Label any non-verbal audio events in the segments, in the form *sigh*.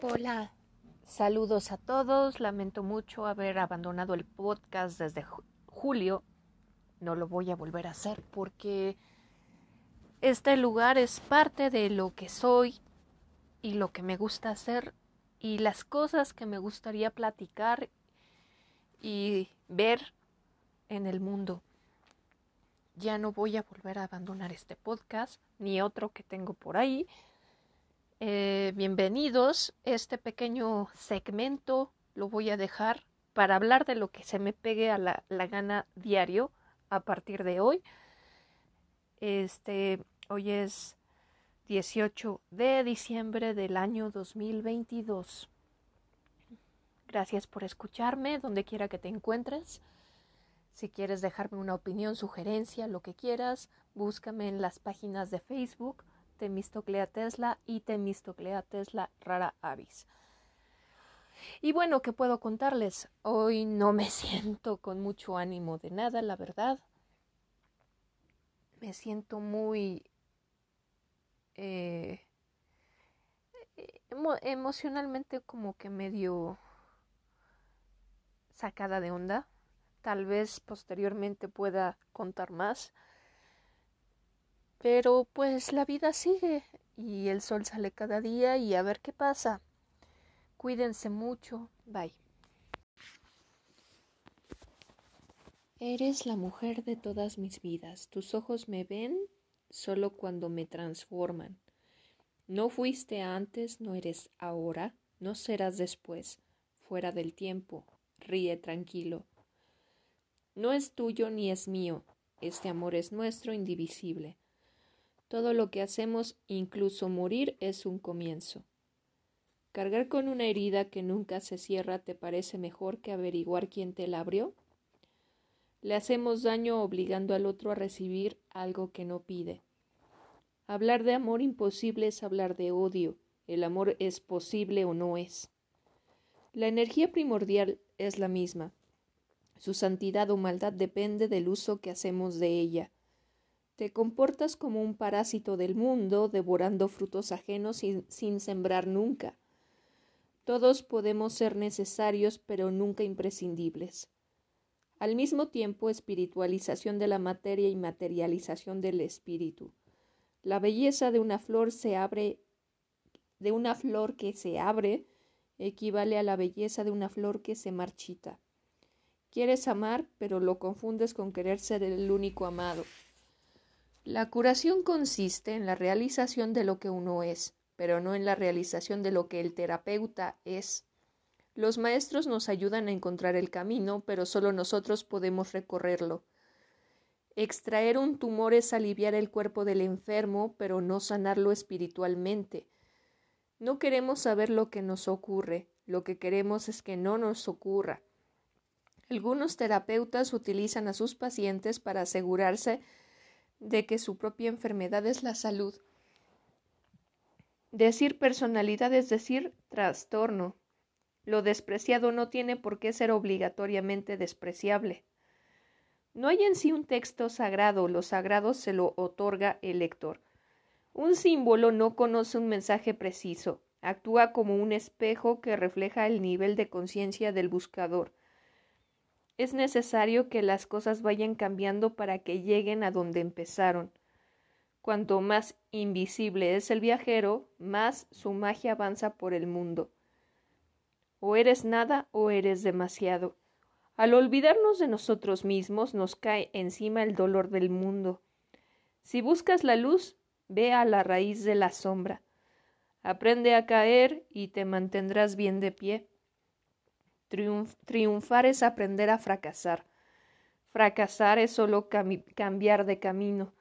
Hola, saludos a todos. Lamento mucho haber abandonado el podcast desde julio. No lo voy a volver a hacer porque este lugar es parte de lo que soy y lo que me gusta hacer y las cosas que me gustaría platicar y ver en el mundo. Ya no voy a volver a abandonar este podcast ni otro que tengo por ahí. Eh, bienvenidos. Este pequeño segmento lo voy a dejar para hablar de lo que se me pegue a la, la gana diario a partir de hoy. Este, hoy es 18 de diciembre del año 2022. Gracias por escucharme, donde quiera que te encuentres. Si quieres dejarme una opinión, sugerencia, lo que quieras, búscame en las páginas de Facebook Temistoclea Tesla y Temistoclea Tesla Rara Avis. Y bueno, ¿qué puedo contarles? Hoy no me *laughs* siento con mucho ánimo de nada, la verdad. Me siento muy eh, emocionalmente como que medio sacada de onda. Tal vez posteriormente pueda contar más. Pero pues la vida sigue y el sol sale cada día y a ver qué pasa. Cuídense mucho. Bye. Eres la mujer de todas mis vidas. Tus ojos me ven solo cuando me transforman. No fuiste antes, no eres ahora, no serás después, fuera del tiempo. Ríe tranquilo. No es tuyo ni es mío. Este amor es nuestro, indivisible. Todo lo que hacemos, incluso morir, es un comienzo. ¿Cargar con una herida que nunca se cierra te parece mejor que averiguar quién te la abrió? Le hacemos daño obligando al otro a recibir algo que no pide. Hablar de amor imposible es hablar de odio. El amor es posible o no es. La energía primordial es la misma. Su santidad o maldad depende del uso que hacemos de ella. Te comportas como un parásito del mundo, devorando frutos ajenos sin, sin sembrar nunca. Todos podemos ser necesarios, pero nunca imprescindibles. Al mismo tiempo, espiritualización de la materia y materialización del espíritu. La belleza de una flor se abre de una flor que se abre equivale a la belleza de una flor que se marchita. Quieres amar, pero lo confundes con querer ser el único amado. La curación consiste en la realización de lo que uno es, pero no en la realización de lo que el terapeuta es. Los maestros nos ayudan a encontrar el camino, pero solo nosotros podemos recorrerlo. Extraer un tumor es aliviar el cuerpo del enfermo, pero no sanarlo espiritualmente. No queremos saber lo que nos ocurre, lo que queremos es que no nos ocurra. Algunos terapeutas utilizan a sus pacientes para asegurarse de que su propia enfermedad es la salud. Decir personalidad es decir trastorno. Lo despreciado no tiene por qué ser obligatoriamente despreciable. No hay en sí un texto sagrado, lo sagrado se lo otorga el lector. Un símbolo no conoce un mensaje preciso, actúa como un espejo que refleja el nivel de conciencia del buscador. Es necesario que las cosas vayan cambiando para que lleguen a donde empezaron. Cuanto más invisible es el viajero, más su magia avanza por el mundo. O eres nada o eres demasiado. Al olvidarnos de nosotros mismos nos cae encima el dolor del mundo. Si buscas la luz, ve a la raíz de la sombra. Aprende a caer y te mantendrás bien de pie. Triunfar es aprender a fracasar. Fracasar es solo cambiar de camino.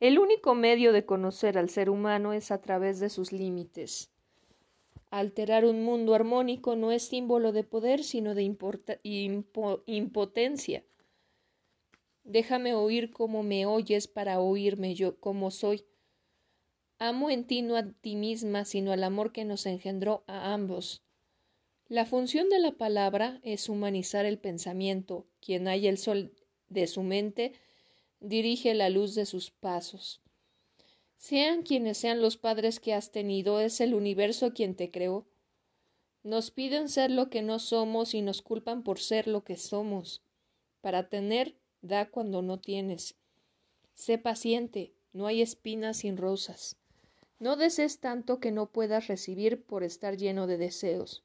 El único medio de conocer al ser humano es a través de sus límites. Alterar un mundo armónico no es símbolo de poder, sino de impotencia. Déjame oír como me oyes para oírme yo como soy. Amo en ti no a ti misma, sino al amor que nos engendró a ambos. La función de la palabra es humanizar el pensamiento. Quien haya el sol de su mente, dirige la luz de sus pasos. Sean quienes sean los padres que has tenido, es el universo quien te creó. Nos piden ser lo que no somos y nos culpan por ser lo que somos. Para tener, da cuando no tienes. Sé paciente, no hay espinas sin rosas. No desees tanto que no puedas recibir por estar lleno de deseos.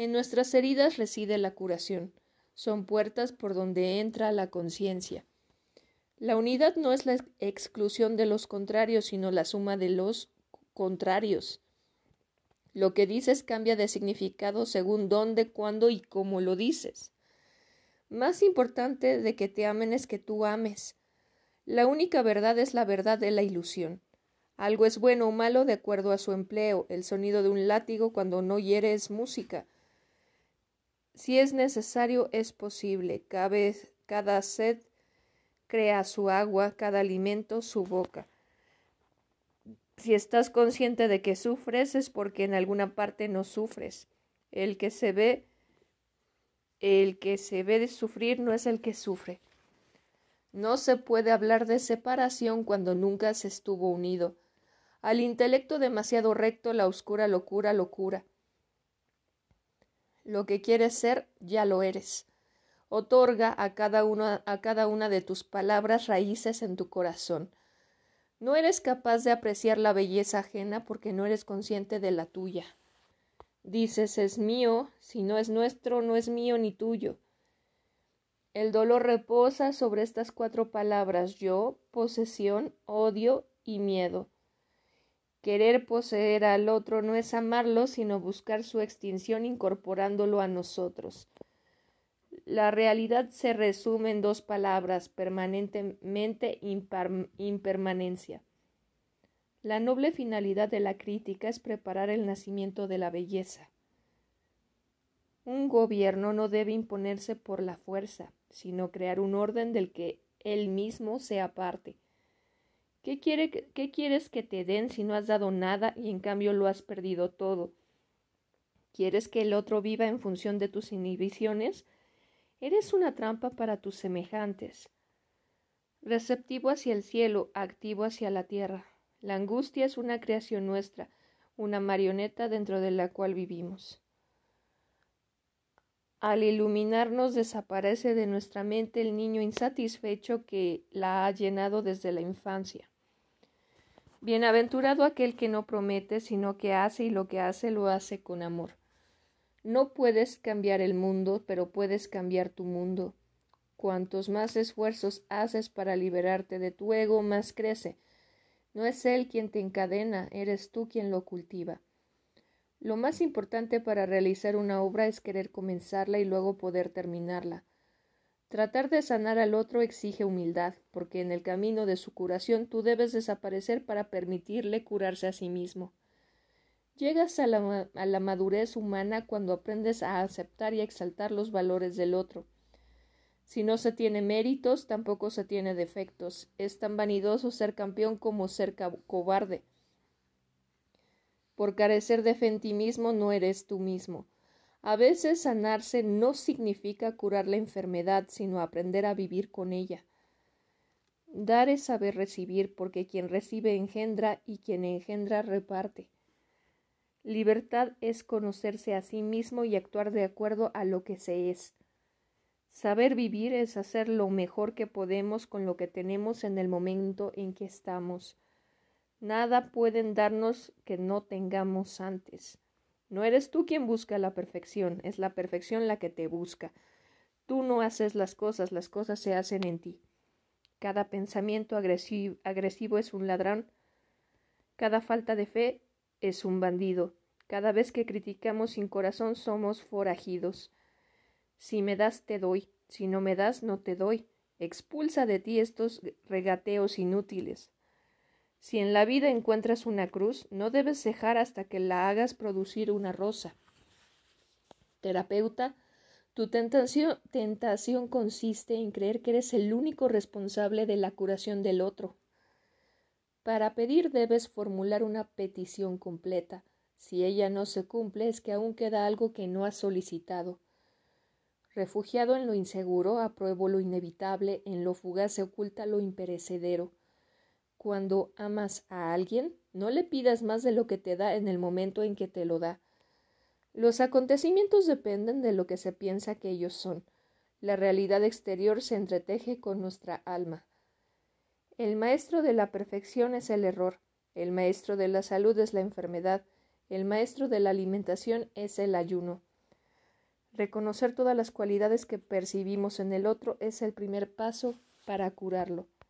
En nuestras heridas reside la curación. Son puertas por donde entra la conciencia. La unidad no es la exclusión de los contrarios, sino la suma de los contrarios. Lo que dices cambia de significado según dónde, cuándo y cómo lo dices. Más importante de que te amen es que tú ames. La única verdad es la verdad de la ilusión. Algo es bueno o malo de acuerdo a su empleo. El sonido de un látigo cuando no hiere es música. Si es necesario, es posible. Cada sed crea su agua, cada alimento su boca. Si estás consciente de que sufres es porque en alguna parte no sufres. El que se ve el que se ve sufrir no es el que sufre. No se puede hablar de separación cuando nunca se estuvo unido. Al intelecto demasiado recto la oscura locura locura. Lo que quieres ser, ya lo eres. Otorga a cada, uno, a cada una de tus palabras raíces en tu corazón. No eres capaz de apreciar la belleza ajena porque no eres consciente de la tuya. Dices es mío, si no es nuestro, no es mío ni tuyo. El dolor reposa sobre estas cuatro palabras yo, posesión, odio y miedo. Querer poseer al otro no es amarlo, sino buscar su extinción incorporándolo a nosotros. La realidad se resume en dos palabras, permanentemente impermanencia. La noble finalidad de la crítica es preparar el nacimiento de la belleza. Un gobierno no debe imponerse por la fuerza, sino crear un orden del que él mismo sea parte. ¿Qué, quiere, ¿Qué quieres que te den si no has dado nada y en cambio lo has perdido todo? ¿Quieres que el otro viva en función de tus inhibiciones? Eres una trampa para tus semejantes. Receptivo hacia el cielo, activo hacia la tierra. La angustia es una creación nuestra, una marioneta dentro de la cual vivimos. Al iluminarnos desaparece de nuestra mente el niño insatisfecho que la ha llenado desde la infancia. Bienaventurado aquel que no promete, sino que hace y lo que hace lo hace con amor. No puedes cambiar el mundo, pero puedes cambiar tu mundo. Cuantos más esfuerzos haces para liberarte de tu ego, más crece, no es Él quien te encadena, eres tú quien lo cultiva. Lo más importante para realizar una obra es querer comenzarla y luego poder terminarla. Tratar de sanar al otro exige humildad, porque en el camino de su curación tú debes desaparecer para permitirle curarse a sí mismo. Llegas a la, madurez humana cuando aprendes a aceptar y exaltar los valores del otro si no se tiene méritos, tampoco se tiene defectos. Es tan vanidoso ser campeón como ser cobarde. Por carecer de fe en ti mismo no eres tú mismo. A veces sanarse no significa curar la enfermedad, sino aprender a vivir con ella. Dar es saber recibir, porque quien recibe engendra y quien engendra reparte. Libertad es conocerse a sí mismo y actuar de acuerdo a lo que se es. Saber vivir es hacer lo mejor que podemos con lo que tenemos en el momento en que estamos. Nada pueden darnos que no tengamos antes. No eres tú quien busca la perfección, es la perfección la que te busca. Tú no haces las cosas, las cosas se hacen en ti. Cada pensamiento agresivo, agresivo es un ladrón, cada falta de fe es un bandido, cada vez que criticamos sin corazón somos forajidos. Si me das, te doy. Si no me das, no te doy. Expulsa de ti estos regateos inútiles. Si en la vida encuentras una cruz, no debes cejar hasta que la hagas producir una rosa. Terapeuta, tu tentación, tentación consiste en creer que eres el único responsable de la curación del otro. Para pedir debes formular una petición completa. Si ella no se cumple es que aún queda algo que no has solicitado. Refugiado en lo inseguro, apruebo lo inevitable, en lo fugaz se oculta lo imperecedero. Cuando amas a alguien, no le pidas más de lo que te da en el momento en que te lo da. Los acontecimientos dependen de lo que se piensa que ellos son. La realidad exterior se entreteje con nuestra alma. El maestro de la perfección es el error, el maestro de la salud es la enfermedad, el maestro de la alimentación es el ayuno. Reconocer todas las cualidades que percibimos en el otro es el primer paso para curarlo.